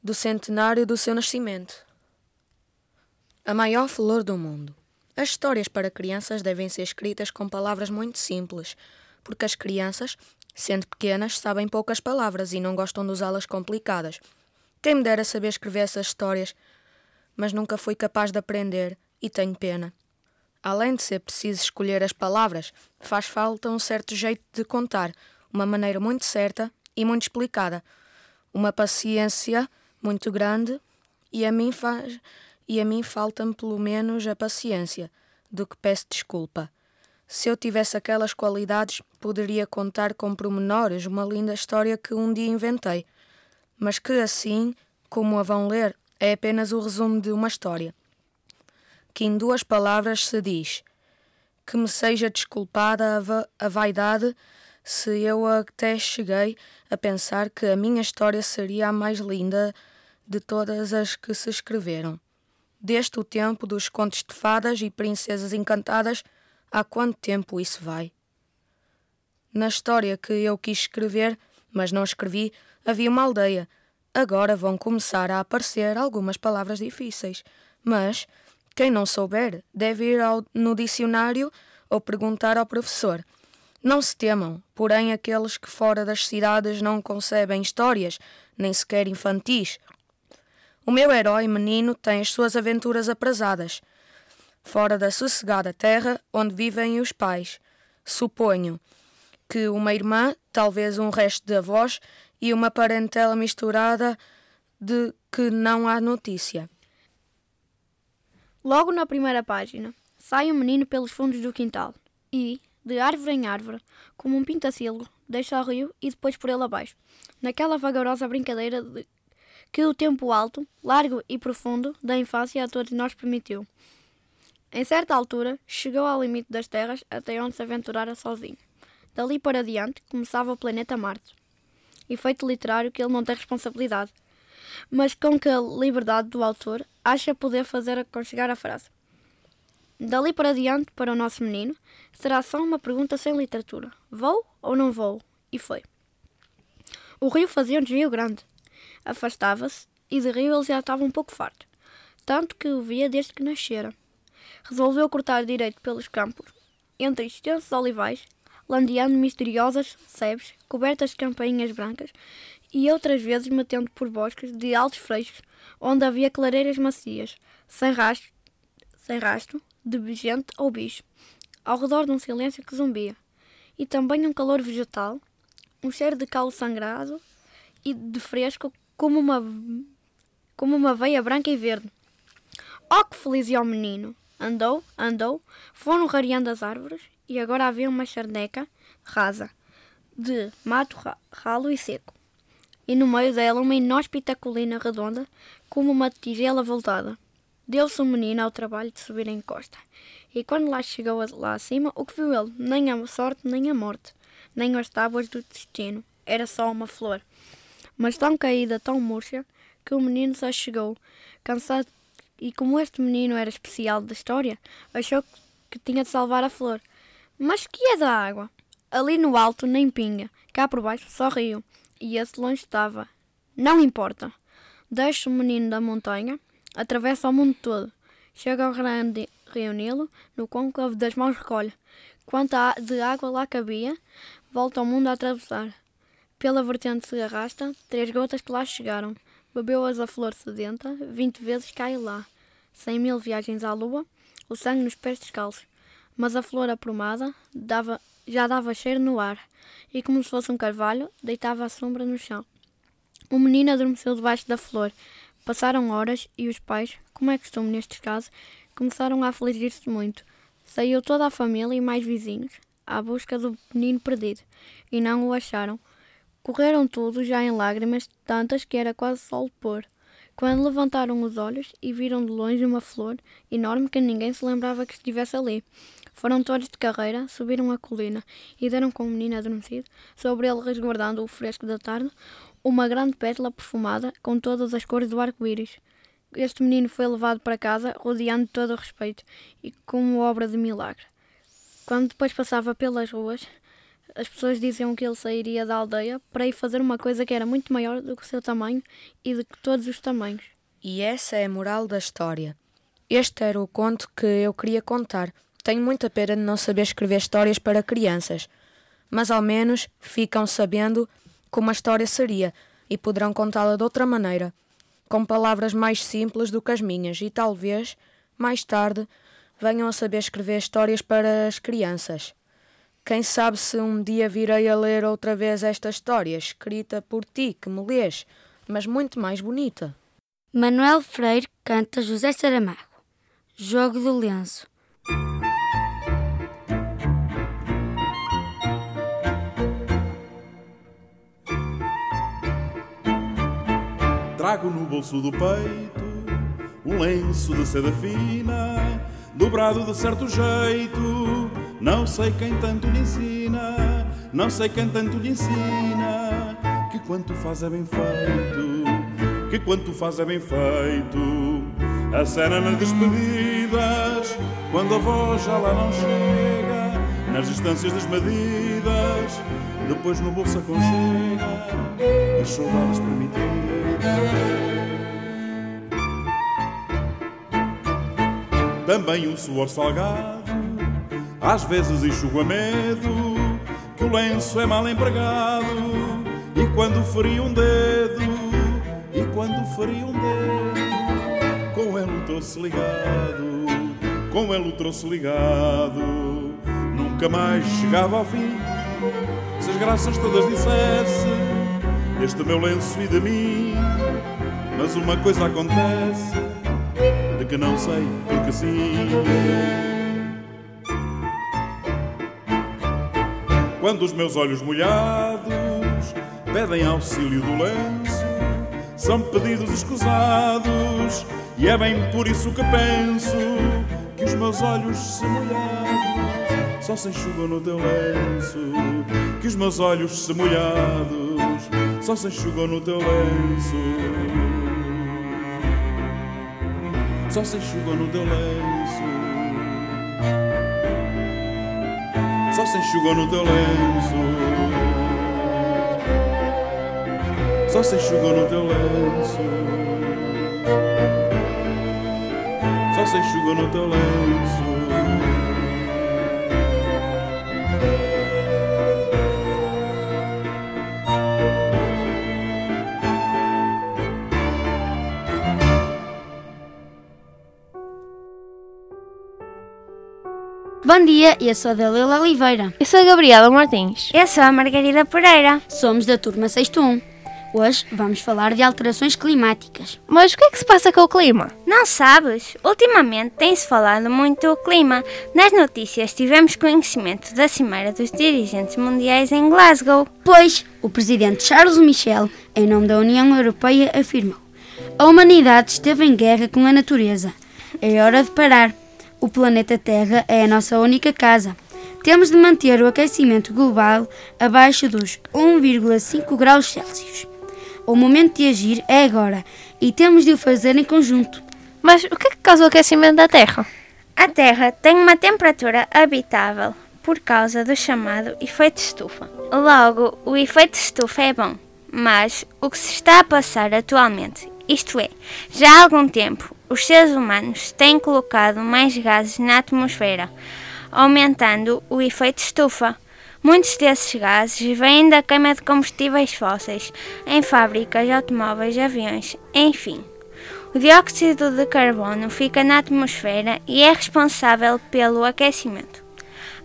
Speaker 23: do centenário do seu nascimento. A Maior Flor do Mundo. As histórias para crianças devem ser escritas com palavras muito simples, porque as crianças Sendo pequenas, sabem poucas palavras e não gostam de usá-las complicadas. Quem me dera saber escrever essas histórias, mas nunca fui capaz de aprender e tenho pena. Além de ser preciso escolher as palavras, faz falta um certo jeito de contar, uma maneira muito certa e muito explicada, uma paciência muito grande e a mim faz e a mim falta-me pelo menos a paciência, do que peço desculpa. Se eu tivesse aquelas qualidades, poderia contar com pormenores uma linda história que um dia inventei, mas que assim, como a vão ler, é apenas o resumo de uma história. Que em duas palavras se diz: Que me seja desculpada a, va a vaidade se eu até cheguei a pensar que a minha história seria a mais linda de todas as que se escreveram. Desde o tempo dos contos de fadas e princesas encantadas Há quanto tempo isso vai? Na história que eu quis escrever, mas não escrevi, havia uma aldeia. Agora vão começar a aparecer algumas palavras difíceis, mas quem não souber deve ir ao, no dicionário ou perguntar ao professor. Não se temam, porém, aqueles que fora das cidades não concebem histórias, nem sequer infantis. O meu herói menino tem as suas aventuras aprazadas, fora da sossegada terra onde vivem os pais. Suponho que uma irmã, talvez um resto de avós e uma parentela misturada de que não há notícia.
Speaker 24: Logo na primeira página, sai um menino pelos fundos do quintal e, de árvore em árvore, como um pintacilgo, deixa o rio e depois por ele abaixo, naquela vagarosa brincadeira de que o tempo alto, largo e profundo da infância a todos nós permitiu. Em certa altura, chegou ao limite das terras até onde se aventurara sozinho. Dali para diante começava o planeta Marte. Efeito literário que ele não tem responsabilidade, mas com que a liberdade do autor acha poder fazer aconchegar a frase. Dali para diante, para o nosso menino, será só uma pergunta sem literatura: vou ou não vou? E foi. O rio fazia um desvio grande. Afastava-se e de rio ele já estava um pouco farto, tanto que o via desde que nascera. Resolveu cortar direito pelos campos, entre extensos olivais, landeando misteriosas sebes cobertas de campainhas brancas e outras vezes metendo por bosques de altos freixos, onde havia clareiras macias, sem rastro, sem rastro de gente ou bicho, ao redor de um silêncio que zumbia, e também um calor vegetal, um cheiro de calo sangrado e de fresco como uma, como uma veia branca e verde. Oh, que feliz é o menino! Andou, andou, foram rareando as árvores e agora havia uma charneca rasa, de mato ralo e seco, e no meio dela uma inóspita colina redonda, como uma tigela voltada. Deu-se o um menino ao trabalho de subir a encosta, e quando lá chegou lá acima, o que viu ele? Nem a sorte, nem a morte, nem as tábuas do destino, era só uma flor. Mas tão caída, tão murcha, que o menino só chegou, cansado, e como este menino era especial da história, achou que tinha de salvar a flor. Mas que é da água? Ali no alto nem pinga, cá por baixo só rio, e esse longe estava. Não importa. Deixa o menino da montanha, atravessa o mundo todo, chega ao grande rio Nilo, no côncavo das mãos recolhe. Quanta de água lá cabia, volta ao mundo a atravessar. Pela vertente se arrasta, três gotas que lá chegaram. Bebeu-as a flor sedenta, vinte vezes cai lá. Cem mil viagens à lua, o sangue nos pés descalços. Mas a flor aprumada dava, já dava cheiro no ar, e como se fosse um carvalho, deitava a sombra no chão. O menino adormeceu debaixo da flor. Passaram horas e os pais, como é costume nestes casos, começaram a afligir-se muito. Saiu toda a família e mais vizinhos à busca do menino perdido, e não o acharam. Correram todos já em lágrimas, tantas que era quase sol pôr. Quando levantaram os olhos e viram de longe uma flor enorme que ninguém se lembrava que estivesse ali. Foram todos de carreira, subiram a colina e deram com o menino adormecido, sobre ele resguardando o fresco da tarde, uma grande pétala perfumada com todas as cores do arco-íris. Este menino foi levado para casa, rodeando todo o respeito e como obra de milagre. Quando depois passava pelas ruas, as pessoas diziam que ele sairia da aldeia para ir fazer uma coisa que era muito maior do que o seu tamanho e de todos os tamanhos.
Speaker 23: E essa é a moral da história. Este era o conto que eu queria contar. Tenho muita pena de não saber escrever histórias para crianças, mas ao menos ficam sabendo como a história seria e poderão contá-la de outra maneira, com palavras mais simples do que as minhas, e talvez, mais tarde, venham a saber escrever histórias para as crianças. Quem sabe se um dia virei a ler outra vez esta história, escrita por ti, que me lês, mas muito mais bonita.
Speaker 24: Manuel Freire canta José Saramago. Jogo do lenço.
Speaker 4: Trago no bolso do peito um lenço de seda fina, dobrado de certo jeito. Não sei quem tanto lhe ensina, não sei quem tanto lhe ensina, que quanto faz é bem feito, que quanto faz é bem feito. A cena nas despedidas, quando a voz já lá não chega, nas distâncias desmedidas, depois no bolso aconchega as saudades permitidas. Também um suor salgado, às vezes enxuga medo, que o lenço é mal empregado, e quando feri um dedo, e quando feri um dedo, com ele trouxe ligado, com ele trouxe ligado, nunca mais chegava ao fim, se as graças todas dissesse, este meu lenço e de mim, mas uma coisa acontece, de que não sei porque sim. Quando os meus olhos molhados pedem auxílio do lenço, são pedidos escusados, e é bem por isso que penso que os meus olhos se molhados só se enxugam no teu lenço. Que os meus olhos se molhados só se enxugam no teu lenço. Só se enxugam no teu lenço. só se enxugam no teu lenço. Só se enxugam no teu lenço. Só se no teu lenço.
Speaker 25: Bom dia, eu sou a Dalila Oliveira.
Speaker 22: Eu sou a Gabriela Martins.
Speaker 25: Eu sou a Margarida Pereira. Somos da turma 61. Hoje vamos falar de alterações climáticas.
Speaker 22: Mas o que é que se passa com o clima?
Speaker 26: Não sabes? Ultimamente tem-se falado muito do clima. Nas notícias tivemos conhecimento da Cimeira dos Dirigentes Mundiais em Glasgow.
Speaker 25: Pois, o presidente Charles Michel, em nome da União Europeia, afirmou: A humanidade esteve em guerra com a natureza. É hora de parar. O planeta Terra é a nossa única casa. Temos de manter o aquecimento global abaixo dos 1,5 graus Celsius. O momento de agir é agora e temos de o fazer em conjunto.
Speaker 22: Mas o que é que causa o aquecimento da Terra?
Speaker 26: A Terra tem uma temperatura habitável por causa do chamado efeito estufa. Logo, o efeito estufa é bom, mas o que se está a passar atualmente, isto é, já há algum tempo, os seres humanos têm colocado mais gases na atmosfera, aumentando o efeito estufa. Muitos desses gases vêm da queima de combustíveis fósseis em fábricas, automóveis, aviões, enfim. O dióxido de carbono fica na atmosfera e é responsável pelo aquecimento.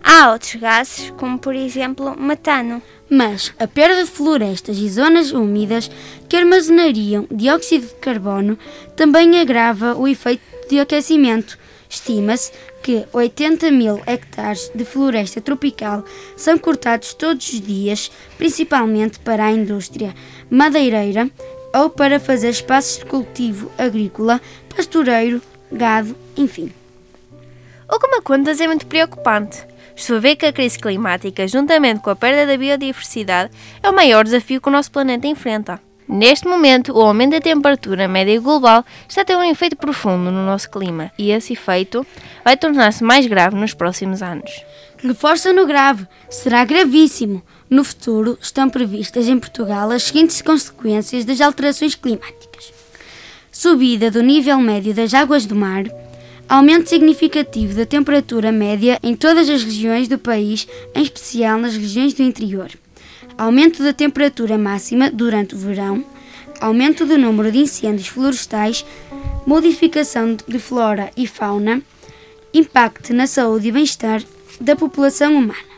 Speaker 26: Há outros gases, como por exemplo metano.
Speaker 25: Mas a perda de florestas e zonas úmidas que armazenariam dióxido de carbono também agrava o efeito de aquecimento. Estima-se que 80 mil hectares de floresta tropical são cortados todos os dias, principalmente para a indústria madeireira ou para fazer espaços de cultivo agrícola, pastoreiro, gado, enfim.
Speaker 22: O que me contas é muito preocupante. A ver que a crise climática, juntamente com a perda da biodiversidade, é o maior desafio que o nosso planeta enfrenta. Neste momento, o aumento da temperatura média global está a ter um efeito profundo no nosso clima e esse efeito vai tornar-se mais grave nos próximos anos.
Speaker 25: Reforça no grave, será gravíssimo. No futuro, estão previstas em Portugal as seguintes consequências das alterações climáticas: subida do nível médio das águas do mar, aumento significativo da temperatura média em todas as regiões do país, em especial nas regiões do interior, aumento da temperatura máxima durante o verão, aumento do número de incêndios florestais, modificação de flora e fauna, impacto na saúde e bem-estar da população humana.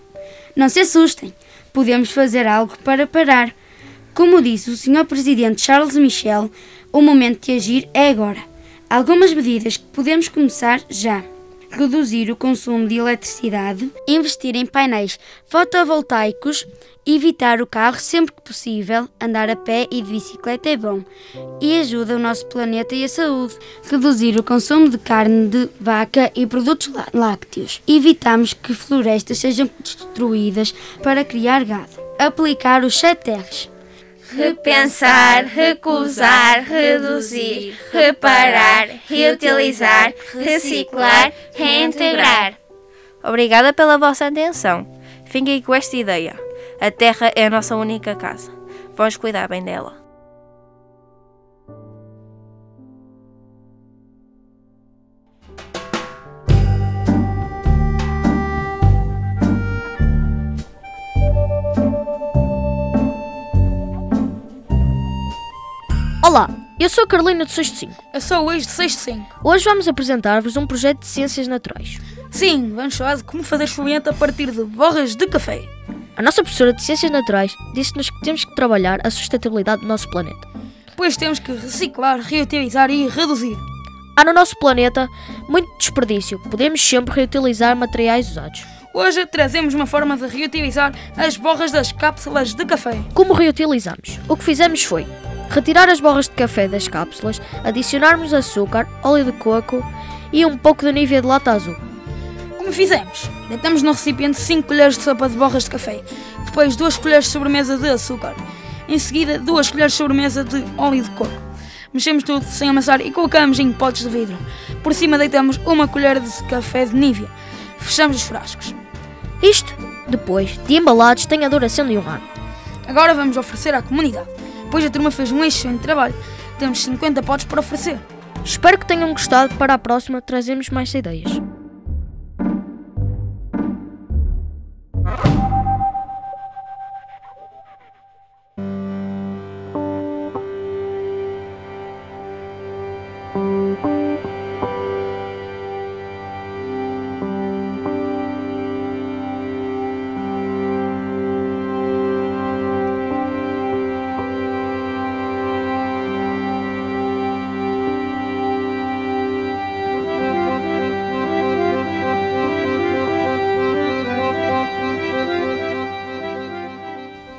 Speaker 25: Não se assustem, podemos fazer algo para parar. Como disse o Sr. Presidente Charles Michel, o momento de agir é agora. Algumas medidas que podemos começar já. Reduzir o consumo de eletricidade, investir em painéis fotovoltaicos, evitar o carro sempre que possível, andar a pé e de bicicleta é bom e ajuda o nosso planeta e a saúde. Reduzir o consumo de carne de vaca e produtos lácteos. Evitamos que florestas sejam destruídas para criar gado. Aplicar os 7 R's
Speaker 26: repensar, recusar, reduzir, reparar, reutilizar, reciclar, reintegrar.
Speaker 22: Obrigada pela vossa atenção. Fiquem com esta ideia. A Terra é a nossa única casa. Vamos cuidar bem dela.
Speaker 27: Eu sou a Carolina do 65.
Speaker 28: Eu sou o Luís do 65.
Speaker 27: Hoje vamos apresentar-vos um projeto de ciências naturais.
Speaker 28: Sim, vamos falar de como fazer esfoliante a partir de borras de café.
Speaker 27: A nossa professora de ciências naturais disse-nos que temos que trabalhar a sustentabilidade do nosso planeta.
Speaker 28: Pois temos que reciclar, reutilizar e reduzir.
Speaker 27: Há no nosso planeta muito desperdício. Podemos sempre reutilizar materiais usados.
Speaker 28: Hoje trazemos uma forma de reutilizar as borras das cápsulas de café.
Speaker 27: Como reutilizamos? O que fizemos foi retirar as borras de café das cápsulas, adicionarmos açúcar, óleo de coco e um pouco de nívea de lata azul.
Speaker 28: Como fizemos? Deitamos no recipiente 5 colheres de sopa de borras de café, depois 2 colheres de sobremesa de açúcar, em seguida 2 colheres de sobremesa de óleo de coco. Mexemos tudo sem amassar e colocamos em potes de vidro. Por cima deitamos uma colher de café de nívea. Fechamos os frascos.
Speaker 27: Isto, depois de embalados, tem a duração de um ano.
Speaker 28: Agora vamos oferecer à comunidade. Pois a turma fez um excelente trabalho. Temos 50 potes para oferecer.
Speaker 27: Espero que tenham gostado. Para a próxima, trazemos mais ideias.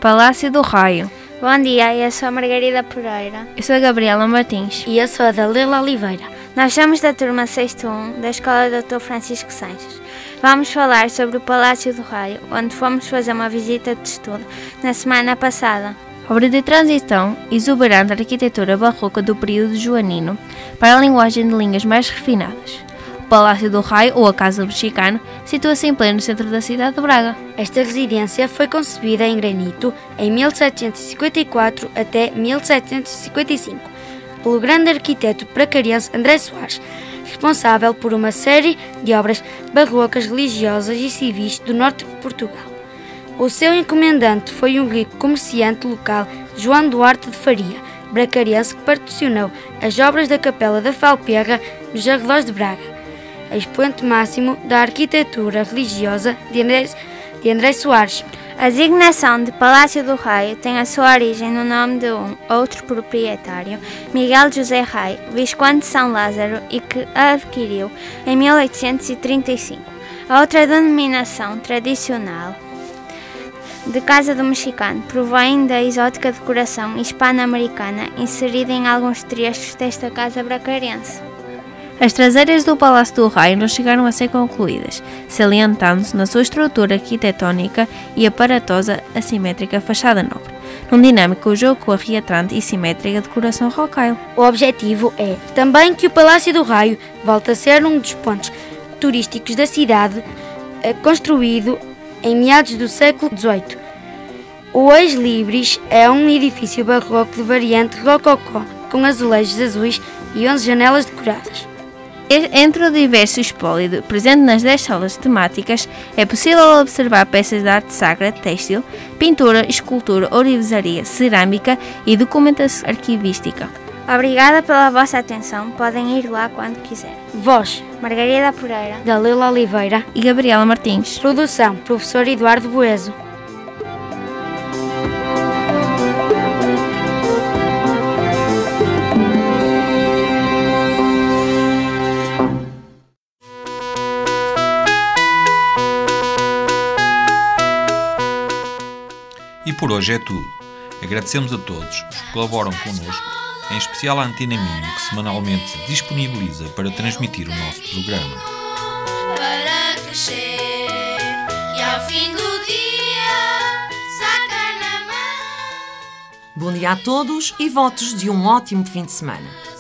Speaker 22: Palácio do Raio.
Speaker 26: Bom dia, eu sou a Margarida Pereira.
Speaker 22: Eu sou a Gabriela Martins.
Speaker 25: E eu sou a Dalila Oliveira.
Speaker 26: Nós somos da turma 6.1 da Escola Dr. Francisco Sanches. Vamos falar sobre o Palácio do Raio, onde fomos fazer uma visita de estudo na semana passada.
Speaker 22: Obra de transição exuberante arquitetura barroca do período joanino para a linguagem de linhas mais refinadas. Palácio do Raio, ou a Casa Mexicana, situa-se em pleno centro da cidade de Braga.
Speaker 25: Esta residência foi concebida em granito em 1754 até 1755 pelo grande arquiteto pracarense André Soares, responsável por uma série de obras barrocas religiosas e civis do norte de Portugal. O seu encomendante foi um rico comerciante local, João Duarte de Faria, bracarense que patrocinou as obras da Capela da Falperra nos arredores de Braga expoente máximo da arquitetura religiosa de André, de André Soares.
Speaker 26: A designação de Palácio do Raio tem a sua origem no nome de um outro proprietário, Miguel José Raio, Visconde de São Lázaro, e que a adquiriu em 1835. A outra denominação tradicional de Casa do Mexicano provém da exótica decoração hispano-americana inserida em alguns trechos desta casa bracarense.
Speaker 22: As traseiras do Palácio do Raio não chegaram a ser concluídas, salientando-se na sua estrutura arquitetónica e aparatosa assimétrica fachada nobre, num dinâmico jogo com a reatrante e simétrica decoração rocaille.
Speaker 25: O objetivo é também que o Palácio do Raio volte a ser um dos pontos turísticos da cidade, construído em meados do século XVIII. O Ex Libris é um edifício barroco de variante rococó, com azulejos azuis e 11 janelas decoradas.
Speaker 22: Entre o diverso espólio presente nas 10 salas temáticas, é possível observar peças de arte sacra, têxtil, pintura, escultura, ourivesaria, cerâmica e documentação arquivística.
Speaker 26: Obrigada pela vossa atenção. Podem ir lá quando quiserem.
Speaker 25: Voz:
Speaker 26: Margarida Pereira,
Speaker 25: Dalila Oliveira
Speaker 22: e Gabriela Martins.
Speaker 25: Produção: Professor Eduardo Boeso.
Speaker 3: Por hoje é tudo. Agradecemos a todos os que colaboram connosco, em especial à Antena Minho, que semanalmente se disponibiliza para transmitir o nosso programa.
Speaker 2: Para crescer e ao fim do dia saca na mão.
Speaker 1: Bom dia a todos e votos de um ótimo fim de semana.